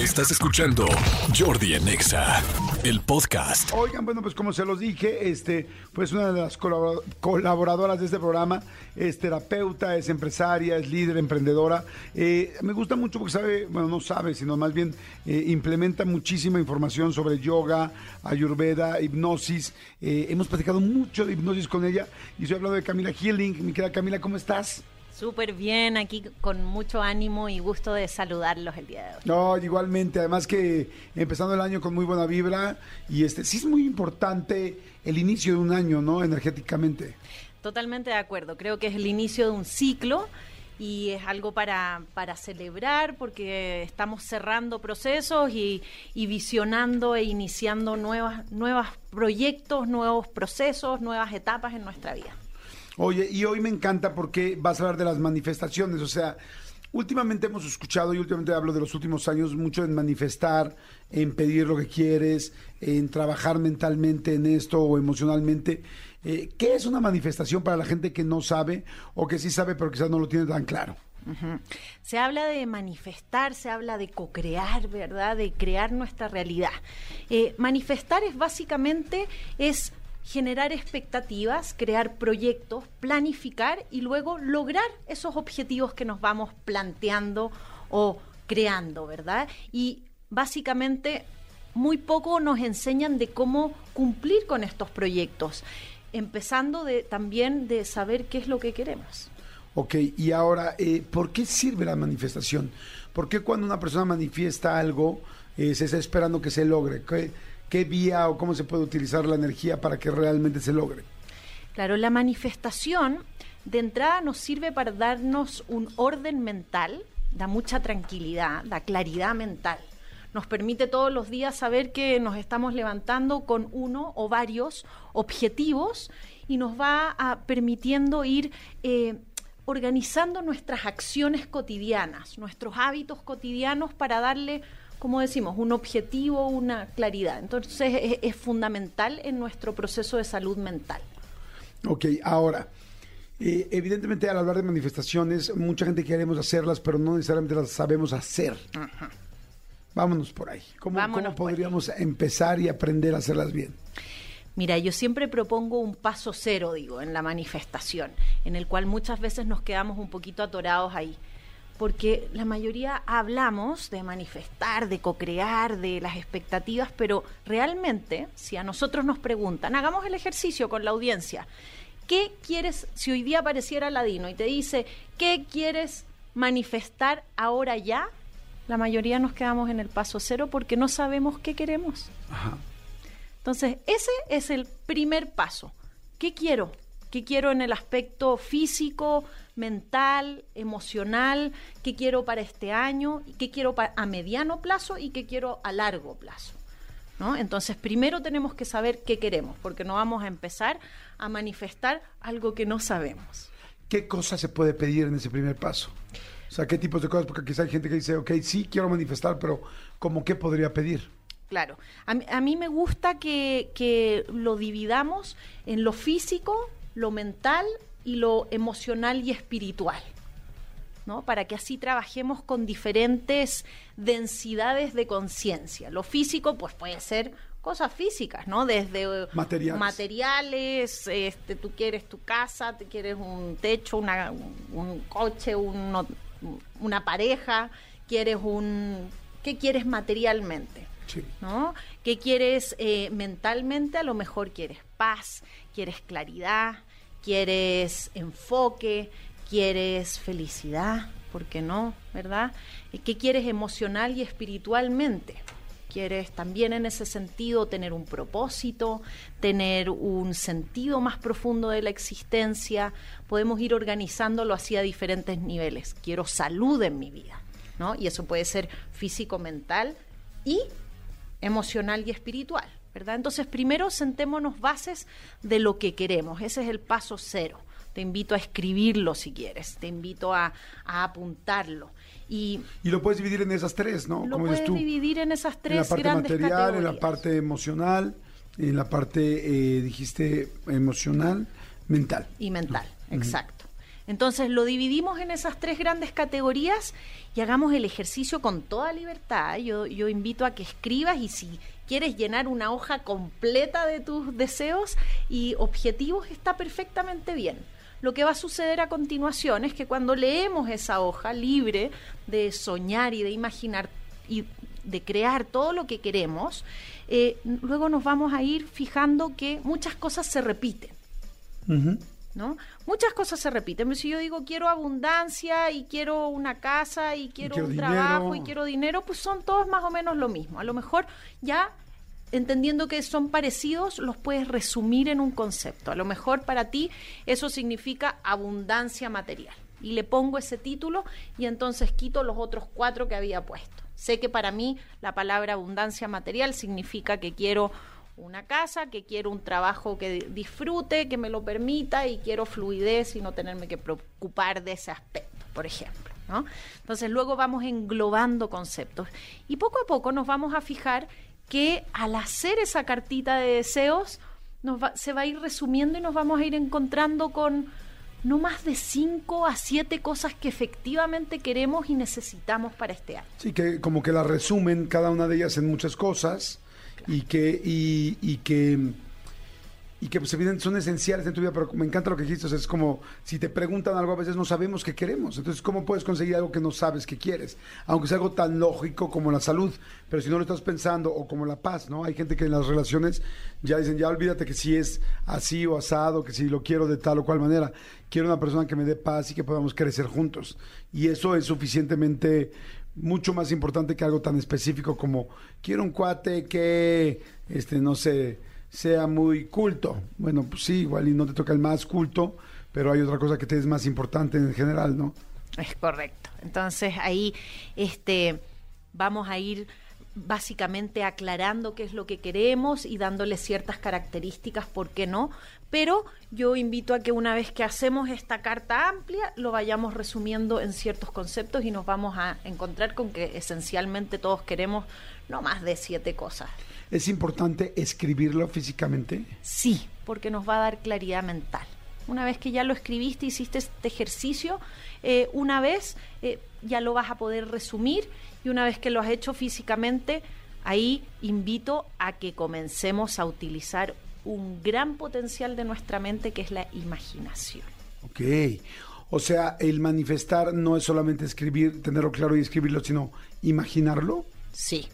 Estás escuchando Jordi Anexa, el podcast. Oigan, bueno, pues como se los dije, este, pues una de las colabora- colaboradoras de este programa es terapeuta, es empresaria, es líder, emprendedora. Eh, me gusta mucho porque sabe, bueno, no sabe, sino más bien eh, implementa muchísima información sobre yoga, ayurveda, hipnosis. Eh, hemos platicado mucho de hipnosis con ella y estoy hablando de Camila Healing. Mi querida Camila, ¿cómo estás? Súper bien, aquí con mucho ánimo y gusto de saludarlos el día de hoy. No, igualmente, además que empezando el año con muy buena vibra y este sí es muy importante el inicio de un año, ¿no? Energéticamente. Totalmente de acuerdo, creo que es el inicio de un ciclo y es algo para, para celebrar porque estamos cerrando procesos y, y visionando e iniciando nuevas, nuevos proyectos, nuevos procesos, nuevas etapas en nuestra vida. Oye, y hoy me encanta porque vas a hablar de las manifestaciones, o sea, últimamente hemos escuchado y últimamente hablo de los últimos años mucho en manifestar, en pedir lo que quieres, en trabajar mentalmente en esto o emocionalmente. Eh, ¿Qué es una manifestación para la gente que no sabe o que sí sabe pero quizás no lo tiene tan claro? Se habla de manifestar, se habla de co-crear, ¿verdad? De crear nuestra realidad. Eh, manifestar es básicamente es generar expectativas, crear proyectos, planificar y luego lograr esos objetivos que nos vamos planteando o creando, ¿verdad? Y básicamente muy poco nos enseñan de cómo cumplir con estos proyectos, empezando de, también de saber qué es lo que queremos. Ok, y ahora, eh, ¿por qué sirve la manifestación? ¿Por qué cuando una persona manifiesta algo eh, se está esperando que se logre? ¿Qué, ¿Qué vía o cómo se puede utilizar la energía para que realmente se logre? Claro, la manifestación de entrada nos sirve para darnos un orden mental, da mucha tranquilidad, da claridad mental. Nos permite todos los días saber que nos estamos levantando con uno o varios objetivos y nos va a, permitiendo ir eh, organizando nuestras acciones cotidianas, nuestros hábitos cotidianos para darle como decimos, un objetivo, una claridad. Entonces es, es, fundamental en nuestro proceso de salud mental. Ok, ahora, eh, evidentemente al hablar de manifestaciones, mucha gente queremos hacerlas, pero no necesariamente las sabemos hacer. Ajá. Vámonos por ahí. ¿Cómo, Vámonos ¿cómo podríamos empezar y aprender a hacerlas bien? Mira, yo siempre propongo un paso cero, digo, en la manifestación, en el cual muchas veces nos quedamos un poquito atorados ahí porque la mayoría hablamos de manifestar, de co-crear, de las expectativas, pero realmente, si a nosotros nos preguntan, hagamos el ejercicio con la audiencia, ¿qué quieres, si hoy día apareciera Ladino y te dice, ¿qué quieres manifestar ahora ya? La mayoría nos quedamos en el paso cero porque no sabemos qué queremos. Ajá. Entonces, ese es el primer paso. ¿Qué quiero? ¿Qué quiero en el aspecto físico, mental, emocional? ¿Qué quiero para este año? ¿Qué quiero a mediano plazo y qué quiero a largo plazo? ¿No? Entonces, primero tenemos que saber qué queremos, porque no vamos a empezar a manifestar algo que no sabemos. ¿Qué cosas se puede pedir en ese primer paso? O sea, ¿qué tipos de cosas? Porque quizá hay gente que dice, ok, sí, quiero manifestar, pero ¿cómo qué podría pedir? Claro, a mí, a mí me gusta que, que lo dividamos en lo físico, lo mental y lo emocional y espiritual. ¿no? Para que así trabajemos con diferentes densidades de conciencia. Lo físico, pues puede ser cosas físicas, ¿no? Desde materiales, materiales este, tú quieres tu casa, te quieres un techo, una, un coche, un, una pareja, quieres un... ¿Qué quieres materialmente? ¿No? ¿Qué quieres eh, mentalmente? A lo mejor quieres paz, quieres claridad, quieres enfoque, quieres felicidad, ¿por qué no? ¿Verdad? ¿Qué quieres emocional y espiritualmente? ¿Quieres también en ese sentido tener un propósito, tener un sentido más profundo de la existencia? Podemos ir organizándolo así a diferentes niveles. Quiero salud en mi vida, ¿no? Y eso puede ser físico, mental y emocional y espiritual, ¿verdad? Entonces, primero sentémonos bases de lo que queremos. Ese es el paso cero. Te invito a escribirlo si quieres, te invito a, a apuntarlo. Y, y, lo puedes dividir en esas tres, ¿no? Lo puedes tú, dividir en esas tres en la parte grandes material, categorías. en la parte emocional, en la parte, eh, dijiste, emocional, mental. Y mental, exacto. Entonces lo dividimos en esas tres grandes categorías y hagamos el ejercicio con toda libertad. Yo, invito a que escribas y si quieres llenar una hoja completa de tus deseos y objetivos, está perfectamente bien. Lo que va a suceder a continuación es que cuando leemos esa hoja libre de soñar y de imaginar y de crear todo lo que queremos, eh, luego nos vamos a ir fijando que muchas cosas se repiten. ¿No? Muchas cosas se repiten. Si yo digo quiero abundancia y quiero una casa y quiero, un trabajo y quiero dinero, pues son todos más o menos lo mismo. A lo mejor ya entendiendo que son parecidos, los puedes resumir en un concepto. A lo mejor para ti eso significa abundancia material. Y le pongo ese título y entonces quito los otros cuatro que había puesto. Sé que para mí la palabra abundancia material significa que quiero una casa, que quiero un trabajo que disfrute, que me lo permita y quiero fluidez y no tenerme que preocupar de ese aspecto, por ejemplo. ¿no? Entonces luego vamos englobando conceptos y poco a poco nos vamos a fijar que al hacer esa cartita de deseos se va a ir resumiendo y nos vamos a ir encontrando con no más de cinco a siete cosas que efectivamente queremos y necesitamos para este año. Sí, que como que la resumen cada una de ellas en muchas cosas y que, y, que y que pues son esenciales en tu vida, pero me encanta lo que dijiste, es como si te preguntan algo a veces no sabemos qué queremos, entonces ¿cómo puedes conseguir algo que no sabes que quieres? Aunque sea algo tan lógico como la salud, pero si no lo estás pensando o como la paz, ¿no? Hay gente que en las relaciones ya dicen, ya olvídate que si es así o asado, que si lo quiero de tal o cual manera, quiero una persona que me dé paz y que podamos crecer juntos. Y eso es suficientemente mucho más importante que algo tan específico como quiero un cuate que, este, no sé, sea muy culto. Bueno, pues sí, igual y no te toca el más culto, pero hay otra cosa que te es más importante en general, ¿no? Es correcto. Entonces ahí este, vamos a ir básicamente aclarando qué es lo que queremos y dándole ciertas características, ¿por qué no? Pero yo invito a que una vez que hacemos esta carta amplia, lo vayamos resumiendo en ciertos conceptos y nos vamos a encontrar con que esencialmente todos queremos no más de siete cosas. ¿Es importante escribirlo físicamente? Sí, porque nos va a dar claridad mental. Una vez que ya lo escribiste, hiciste este ejercicio, eh, una vez eh, ya lo vas a poder resumir y una vez que lo has hecho físicamente, ahí invito a que comencemos a utilizar un gran potencial de nuestra mente que es la imaginación. Ok. O sea, el manifestar no es solamente escribir, tenerlo claro y escribirlo, sino imaginarlo. Sí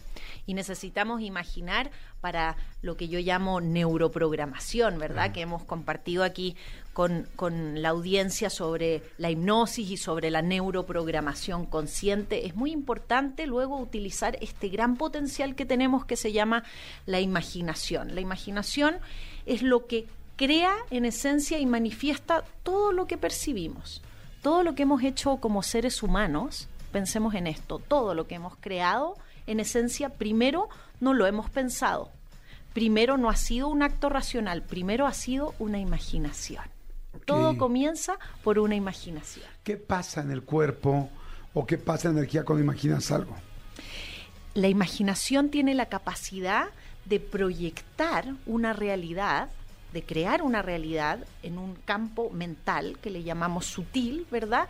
y necesitamos imaginar para lo que yo llamo neuroprogramación, ¿verdad? Que hemos compartido aquí con, la audiencia sobre la hipnosis y sobre la neuroprogramación consciente. Es muy importante luego utilizar este gran potencial que tenemos que se llama la imaginación. La imaginación es lo que crea en esencia y manifiesta todo lo que percibimos. Todo lo que hemos hecho como seres humanos, pensemos en esto, todo lo que hemos creado en esencia, primero no lo hemos pensado. Primero no ha sido un acto racional, primero ha sido una imaginación. Todo comienza por una imaginación. ¿Qué pasa en el cuerpo o qué pasa en la energía cuando imaginas algo? La imaginación tiene la capacidad de proyectar una realidad, de crear una realidad en un campo mental que le llamamos sutil, ¿verdad?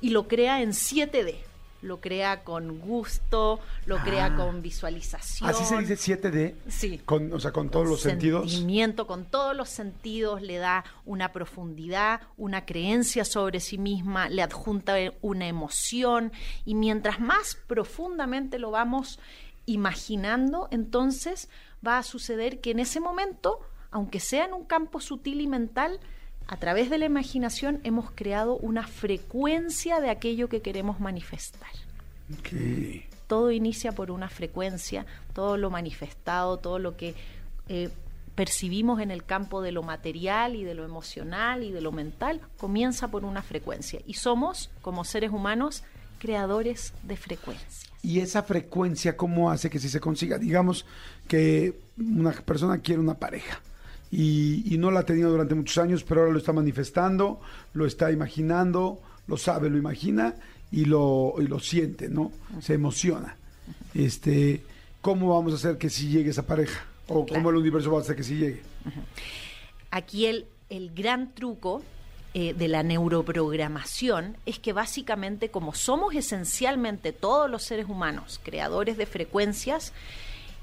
Y lo crea en 7D lo crea con gusto, lo crea ah. con visualización. ¿Así se dice 7D? Sí. Con, o sea, con todos los sentidos. Sentimiento, con todos los sentidos, le da una profundidad, una creencia sobre sí misma, le adjunta una emoción y mientras más profundamente lo vamos imaginando, entonces va a suceder que en ese momento, aunque sea en un campo sutil y mental, a través de la imaginación hemos creado una frecuencia de aquello que queremos manifestar. Todo inicia por una frecuencia, todo lo manifestado, todo lo que eh, percibimos en el campo de lo material y de lo emocional y de lo mental, comienza por una frecuencia. Y somos, como seres humanos, creadores de frecuencias. ¿Y esa frecuencia cómo hace que si se consiga? Digamos que una persona quiere una pareja y, no la ha tenido durante muchos años, pero ahora lo está manifestando, lo está imaginando, lo sabe, lo imagina y lo, y lo siente, ¿no? Se emociona. Este, ¿Cómo vamos a hacer que si llegue esa pareja? ¿O cómo el universo va a hacer que si llegue? Aquí el, el gran truco eh, de la neuroprogramación es que básicamente como somos esencialmente todos los seres humanos creadores de frecuencias,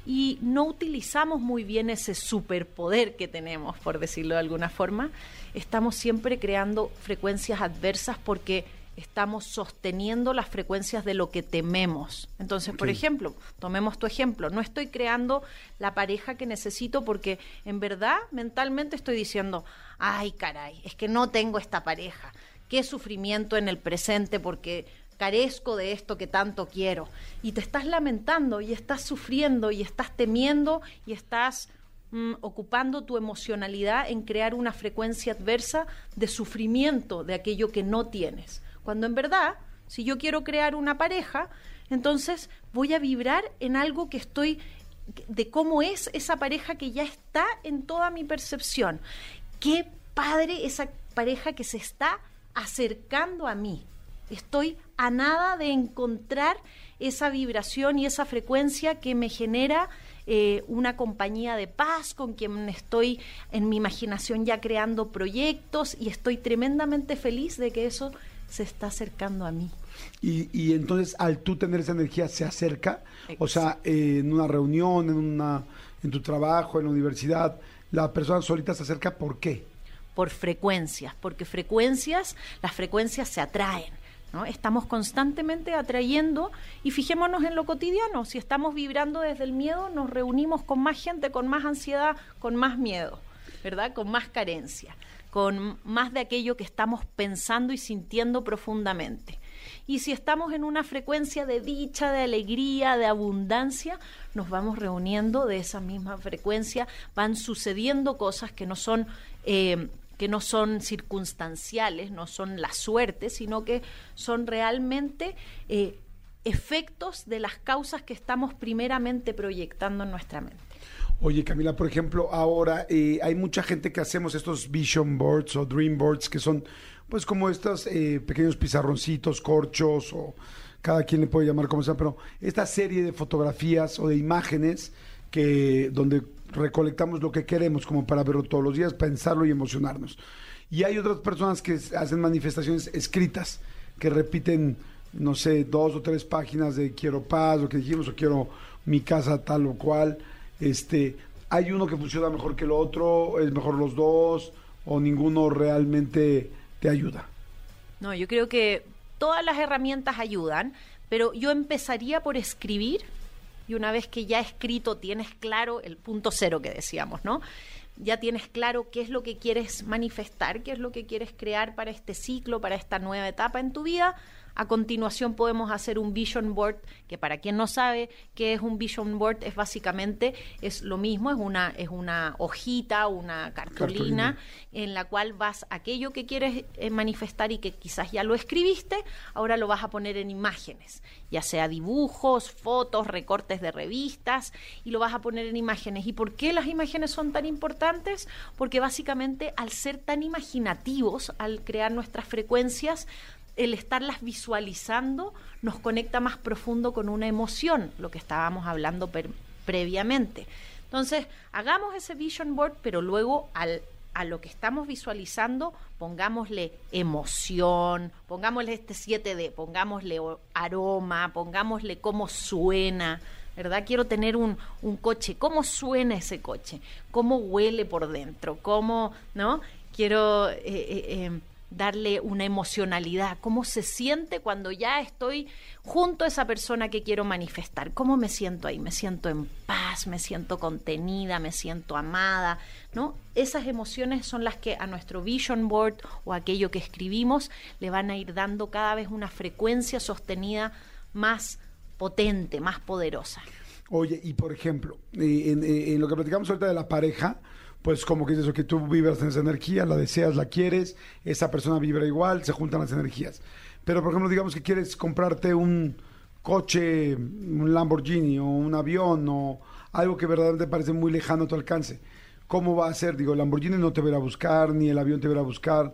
y no utilizamos muy bien ese superpoder que tenemos, por decirlo de alguna forma, estamos siempre creando frecuencias adversas porque estamos sosteniendo las frecuencias de lo que tememos. Entonces, por ejemplo, tomemos tu ejemplo, no estoy creando la pareja que necesito porque en verdad mentalmente estoy diciendo, ay caray, es que no tengo esta pareja, qué sufrimiento en el presente porque carezco de esto que tanto quiero. Y te estás lamentando y estás sufriendo y estás temiendo y estás mm, ocupando tu emocionalidad en crear una frecuencia adversa de sufrimiento de aquello que no tienes. Cuando en verdad, si yo quiero crear una pareja, entonces voy a vibrar en algo que estoy de cómo es esa pareja que ya está en toda mi percepción. Qué padre esa pareja que se está acercando a mí. Estoy a nada de encontrar esa vibración y esa frecuencia que me genera eh, una compañía de paz con quien estoy en mi imaginación ya creando proyectos y estoy tremendamente feliz de que eso se está acercando a mí. Y, y entonces al tú tener esa energía se acerca, o sea, eh, en una reunión, en, una, en tu trabajo, en la universidad, la persona solita se acerca, ¿por qué? Por frecuencias, porque frecuencias, las frecuencias se atraen. Estamos constantemente atrayendo y fijémonos en lo cotidiano, si estamos vibrando desde el miedo, nos reunimos con más gente, con más ansiedad, con más miedo, ¿verdad? Con más carencia con más de aquello que estamos pensando y sintiendo profundamente. Y si estamos en una frecuencia de dicha, de alegría, de abundancia, nos vamos reuniendo de esa misma frecuencia, van sucediendo cosas que no son... Eh, que no son circunstanciales, no son la suerte, sino que son realmente eh, efectos de las causas que estamos primeramente proyectando en nuestra mente. Oye, Camila, por ejemplo, ahora eh, hay mucha gente que hacemos estos vision boards o dream boards que son, pues, como estos eh, pequeños pizarroncitos, corchos o cada quien le puede llamar como sea, pero esta serie de fotografías o de imágenes que donde recolectamos lo que queremos como para verlo todos los días, pensarlo y emocionarnos. Y hay otras personas que hacen manifestaciones escritas que repiten, no sé, dos o tres páginas de quiero paz, lo que dijimos, o quiero mi casa tal o cual este, hay uno que funciona mejor que el otro, es mejor los dos, o ninguno realmente te ayuda. No, yo creo que todas las herramientas ayudan, pero yo empezaría por escribir y una vez que ya escrito tienes claro el punto cero que decíamos, ¿no? Ya tienes claro qué es lo que quieres manifestar, qué es lo que quieres crear para este ciclo, para esta nueva etapa en tu vida, a continuación podemos hacer un vision board, que para quien no sabe qué es un vision board, es básicamente es lo mismo, es una, es una hojita, una cartulina, en la cual vas aquello que quieres eh, manifestar y que quizás ya lo escribiste, ahora lo vas a poner en imágenes, ya sea dibujos, fotos, recortes de revistas, y lo vas a poner en imágenes. ¿Y por qué las imágenes son tan importantes? Porque básicamente al ser tan imaginativos, al crear nuestras frecuencias, el estarlas visualizando nos conecta más profundo con una emoción, lo que estábamos hablando previamente. Entonces, hagamos ese vision board, pero luego al, a lo que estamos visualizando, pongámosle emoción, pongámosle este 7D, pongámosle aroma, pongámosle cómo suena, ¿verdad? Quiero tener un, un coche, ¿cómo suena ese coche? ¿Cómo huele por dentro? ¿Cómo, no? Quiero... Eh, eh, eh, darle una emocionalidad, cómo se siente cuando ya estoy junto a esa persona que quiero manifestar, cómo me siento ahí, me siento en paz, me siento contenida, me siento amada, ¿no? Esas emociones son las que a nuestro vision board o aquello que escribimos le van a ir dando cada vez una frecuencia sostenida más potente, más poderosa. Oye, y por ejemplo, eh, en, eh, en lo que platicamos ahorita de la pareja, pues como que dices, que tú vibras en esa energía, la deseas, la quieres, esa persona vibra igual, se juntan las energías. Pero, por ejemplo, digamos que quieres comprarte un coche, un Lamborghini o un avión o algo que verdaderamente parece muy lejano a tu alcance. ¿Cómo va a ser? Digo, el Lamborghini no te verá buscar, ni el avión te verá buscar.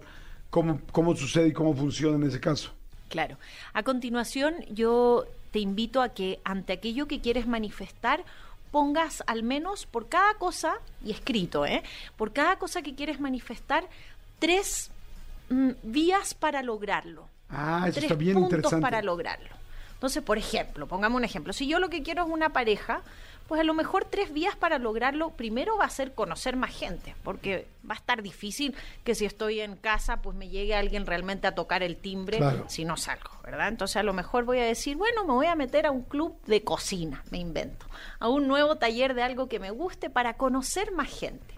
¿Cómo, ¿Cómo sucede y cómo funciona en ese caso? Claro. A continuación, yo te invito a que ante aquello que quieres manifestar, pongas al menos por cada cosa, y escrito, ¿eh? por cada cosa que quieres manifestar, tres mm, vías para lograrlo. Ah, eso tres está bien puntos interesante. para lograrlo. Entonces, por ejemplo, pongamos un ejemplo. Si yo lo que quiero es una pareja, pues a lo mejor tres vías para lograrlo. Primero va a ser conocer más gente, porque va a estar difícil que si estoy en casa, pues me llegue alguien realmente a tocar el timbre Claro. si no salgo, ¿verdad? Entonces a lo mejor voy a decir, bueno, me voy a meter a un club de cocina, me invento, a un nuevo taller de algo que me guste para conocer más gente.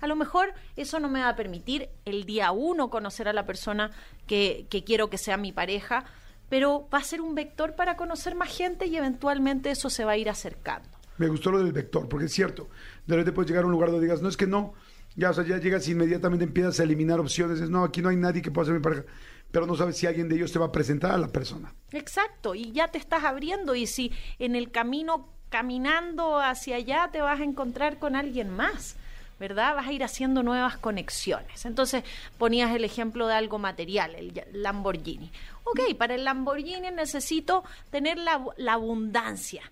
A lo mejor eso no me va a permitir el día uno conocer a la persona que, que quiero que sea mi pareja, pero va a ser un vector para conocer más gente y eventualmente eso se va a ir acercando. Me gustó lo del vector, porque es cierto. De repente puedes llegar a un lugar donde digas, no es que no. Ya, o sea, ya llegas inmediatamente empiezas a eliminar opciones. Es, no, aquí no hay nadie que pueda ser mi pareja. Pero no sabes si alguien de ellos te va a presentar a la persona. Exacto, y ya te estás abriendo y si en el camino caminando hacia allá te vas a encontrar con alguien más, ¿verdad? Vas a ir haciendo nuevas conexiones. Entonces ponías el ejemplo de algo material, el Lamborghini. Ok, para el Lamborghini necesito tener la abundancia,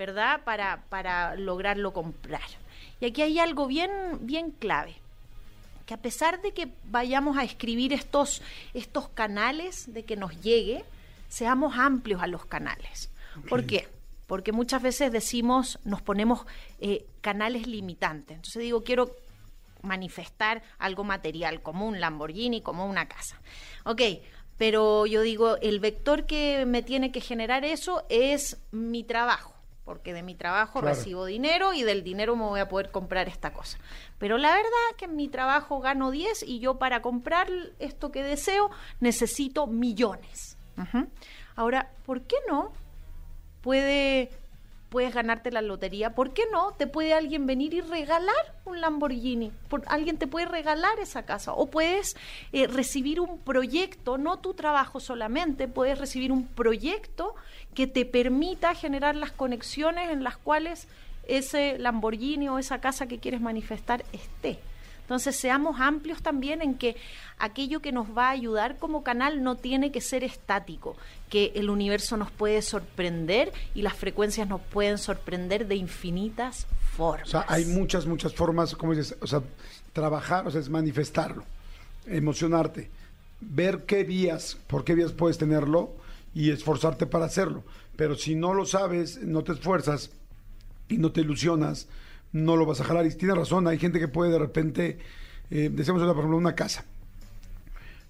¿verdad? Para, para lograrlo comprar. Y aquí hay algo bien, bien clave que a pesar de que vayamos a escribir estos, estos canales, de que nos llegue, seamos amplios a los canales. ¿Por qué? Porque muchas veces decimos, nos ponemos eh, canales limitantes. Entonces digo, quiero manifestar algo material, como un Lamborghini, como una casa. Ok, pero yo digo, el vector que me tiene que generar eso es mi trabajo, porque de mi trabajo Claro. recibo dinero y del dinero me voy a poder comprar esta cosa. Pero la verdad que en mi trabajo gano 10 y yo para comprar esto que deseo necesito millones. Ahora, ¿por qué no puede puedes ganarte la lotería, ¿por qué no? Te puede alguien venir y regalar un Lamborghini, Por- alguien te puede regalar esa casa, o puedes eh, recibir un proyecto, no tu trabajo solamente, puedes recibir un proyecto que te permita generar las conexiones en las cuales ese Lamborghini o esa casa que quieres manifestar esté. Entonces seamos amplios también en que aquello que nos va a ayudar como canal no tiene que ser estático, que el universo nos puede sorprender y las frecuencias nos pueden sorprender de infinitas formas. O sea, hay muchas, muchas formas, como dices, o sea, trabajar, o sea, es manifestarlo, emocionarte, ver qué vías, por qué vías puedes tenerlo y esforzarte para hacerlo. Pero si no lo sabes, no te esfuerzas y no te ilusionas, no lo vas a jalar. Y tienes razón, hay gente que puede de repente, eh, decíamos, por ejemplo, una casa.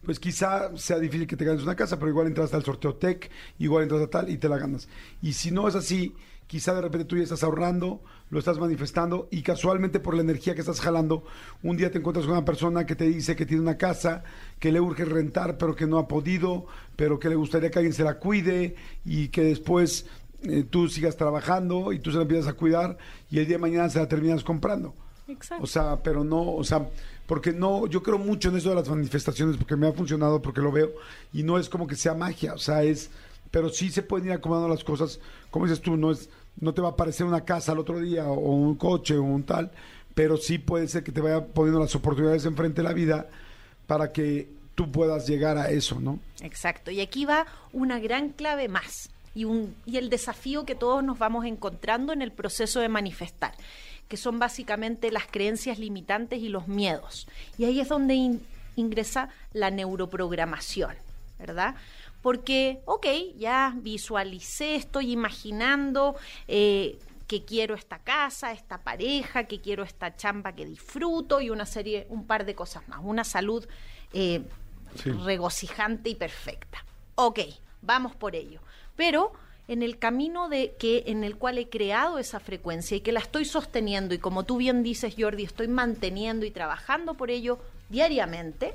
Pues quizá sea difícil que te ganes una casa, pero igual entras al sorteo tech, igual entras a tal y te la ganas. Y si no es así, quizá de repente tú ya estás ahorrando, lo estás manifestando y casualmente por la energía que estás jalando, un día te encuentras con una persona que te dice que tiene una casa, que le urge rentar, pero que no ha podido, pero que le gustaría que alguien se la cuide y que después eh, tú sigas trabajando y tú se la empiezas a cuidar y el día de mañana se la terminas comprando. Exacto. O sea, pero no, o sea, porque no, yo creo mucho en eso de las manifestaciones porque me ha funcionado, porque lo veo y no es como que sea magia, o sea, es, pero sí se pueden ir acomodando las cosas, como dices tú, no es, no te va a aparecer una casa al otro día o un coche o un tal, pero sí puede ser que te vaya poniendo las oportunidades enfrente de la vida para que tú puedas llegar a eso, ¿no? Exacto. Y aquí va una gran clave más y, un, y el desafío que todos nos vamos encontrando en el proceso de manifestar, que son básicamente las creencias limitantes y los miedos. Y ahí es donde in- ingresa la neuroprogramación, ¿verdad? Porque, ok, ya visualicé, estoy imaginando eh, que quiero esta casa, esta pareja, que quiero esta chamba que disfruto y una serie, un par de cosas más, una salud eh, Sí. regocijante y perfecta. Ok, vamos por ello. Pero en el camino de que en el cual he creado esa frecuencia y que la estoy sosteniendo y como tú bien dices Jordi, estoy manteniendo y trabajando por ello diariamente,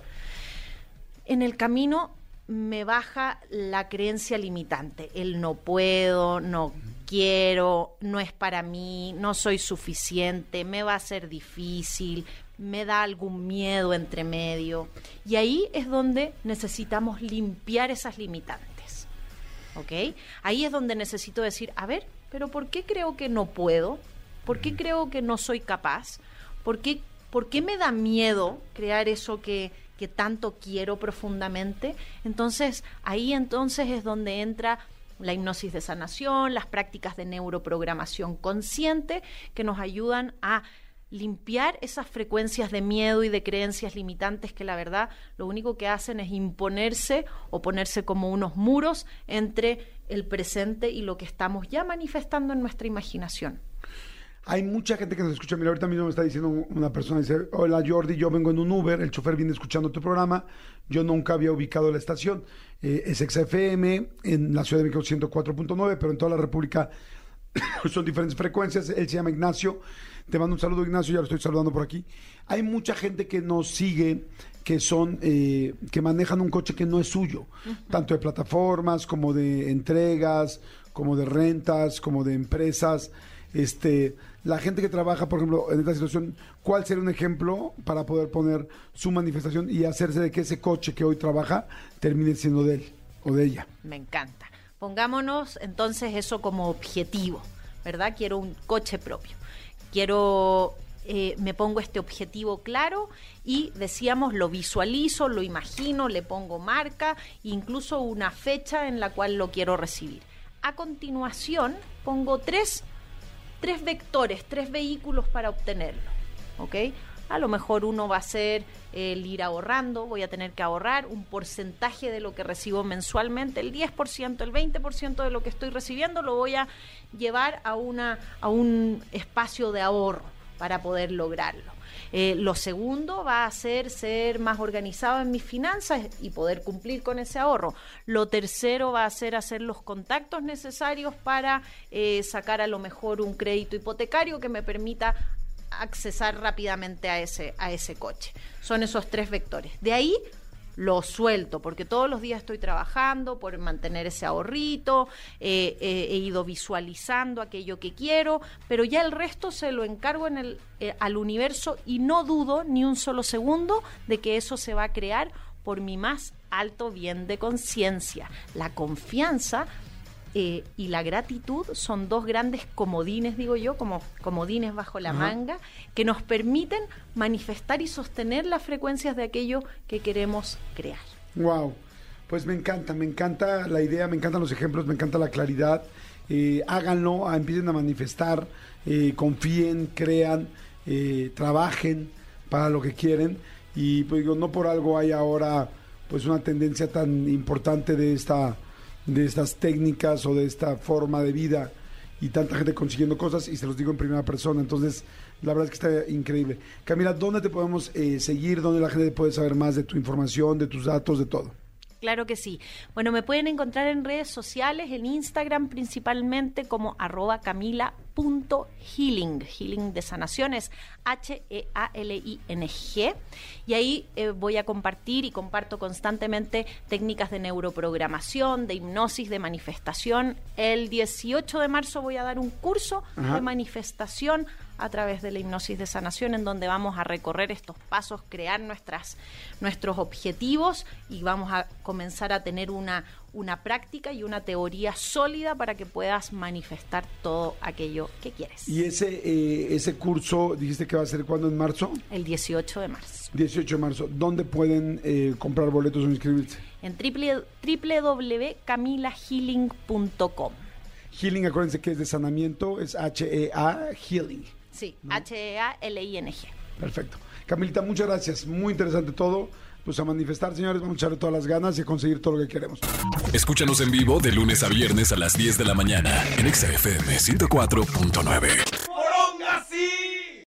en el camino me baja la creencia limitante, el no puedo, no quiero, no es para mí, no soy suficiente, me va a ser difícil, me da algún miedo entre medio. Y ahí es donde necesitamos limpiar esas limitantes. ¿Ok? Ahí es donde necesito decir, a ver, pero ¿por qué creo que no puedo? ¿Por qué creo que no soy capaz? ¿Por qué, por qué me da miedo crear eso que, que tanto quiero profundamente? Entonces, ahí entonces es donde entra la hipnosis de sanación, las prácticas de neuroprogramación consciente que nos ayudan a limpiar esas frecuencias de miedo y de creencias limitantes que la verdad lo único que hacen es imponerse o ponerse como unos muros entre el presente y lo que estamos ya manifestando en nuestra imaginación. Hay mucha gente que nos escucha. Mira, ahorita mismo me está diciendo una persona, dice, hola Jordi, yo vengo en un Uber, el chofer viene escuchando tu programa, yo nunca había ubicado la estación. Eh, es XFM, en la Ciudad de México 104.9, pero en toda la República son diferentes frecuencias. Él se llama Ignacio. Te mando un saludo, Ignacio, ya lo estoy saludando por aquí. Hay mucha gente que nos sigue, que son, eh, que manejan un coche que no es suyo, tanto de plataformas como de entregas, como de rentas, como de empresas. Este, la gente que trabaja, por ejemplo, en esta situación, ¿cuál sería un ejemplo para poder poner su manifestación y hacerse de que ese coche que hoy trabaja termine siendo de él o de ella? Me encanta. Pongámonos entonces eso como objetivo, ¿verdad? Quiero un coche propio. Quiero eh, me pongo este objetivo claro y decíamos lo visualizo, lo imagino, le pongo marca, incluso una fecha en la cual lo quiero recibir. A continuación pongo tres tres vectores, tres vehículos para obtenerlo. ¿Ok? A lo mejor uno va a ser el ir ahorrando, voy a tener que ahorrar un porcentaje de lo que recibo mensualmente, el 10%, el 20% de lo que estoy recibiendo lo voy a llevar a, una, a un espacio de ahorro para poder lograrlo. Eh, lo segundo va a ser ser más organizado en mis finanzas y poder cumplir con ese ahorro. Lo tercero va a ser hacer los contactos necesarios para eh, sacar a lo mejor un crédito hipotecario que me permita accesar rápidamente a ese, a ese coche. Son esos tres vectores. De ahí lo suelto, porque todos los días estoy trabajando por mantener ese ahorrito, eh, eh, he ido visualizando aquello que quiero, pero ya el resto se lo encargo en el, eh, al universo y no dudo ni un solo segundo de que eso se va a crear por mi más alto bien de conciencia. La confianza eh, y la gratitud son dos grandes comodines, digo yo, como comodines bajo la manga, que nos permiten manifestar y sostener las frecuencias de aquello que queremos crear. Wow, pues me encanta, me encanta la idea, me encantan los ejemplos, me encanta la claridad. Eh, háganlo, ah, empiecen a manifestar, eh, confíen, crean, trabajen para lo que quieren. Y pues digo, no por algo hay ahora pues una tendencia tan importante de esta de estas técnicas o de esta forma de vida y tanta gente consiguiendo cosas y se los digo en primera persona. Entonces, la verdad es que está increíble. Camila, ¿dónde te podemos eh, seguir? ¿Dónde la gente puede saber más de tu información, de tus datos, de todo? Claro que sí. Bueno, me pueden encontrar en redes sociales, en Instagram principalmente como arroba camila.healing, healing de sanaciones, H-E-A-L-I-N-G. Y ahí eh, voy a compartir y comparto constantemente técnicas de neuroprogramación, de hipnosis, de manifestación. El 18 de marzo voy a dar un curso de manifestación a través de la hipnosis de sanación, en donde vamos a recorrer estos pasos, crear nuestras, nuestros objetivos y vamos a comenzar a tener una, una práctica y una teoría sólida para que puedas manifestar todo aquello que quieres. ¿Y ese, eh, ese curso dijiste que va a ser cuándo en marzo? El 18 de marzo. 18 de marzo. ¿Dónde pueden eh, comprar boletos o inscribirse? En www.camilahealing.com. Healing, acuérdense que es de sanamiento, es H-E-A, Healing. Sí, H-E-A-L-I-N-G. Perfecto. Camilita, muchas gracias. Muy interesante todo. Pues a manifestar, señores, vamos a echarle todas las ganas y a conseguir todo lo que queremos. Escúchanos en vivo de lunes a viernes a las 10 de la mañana en XFM 104.9.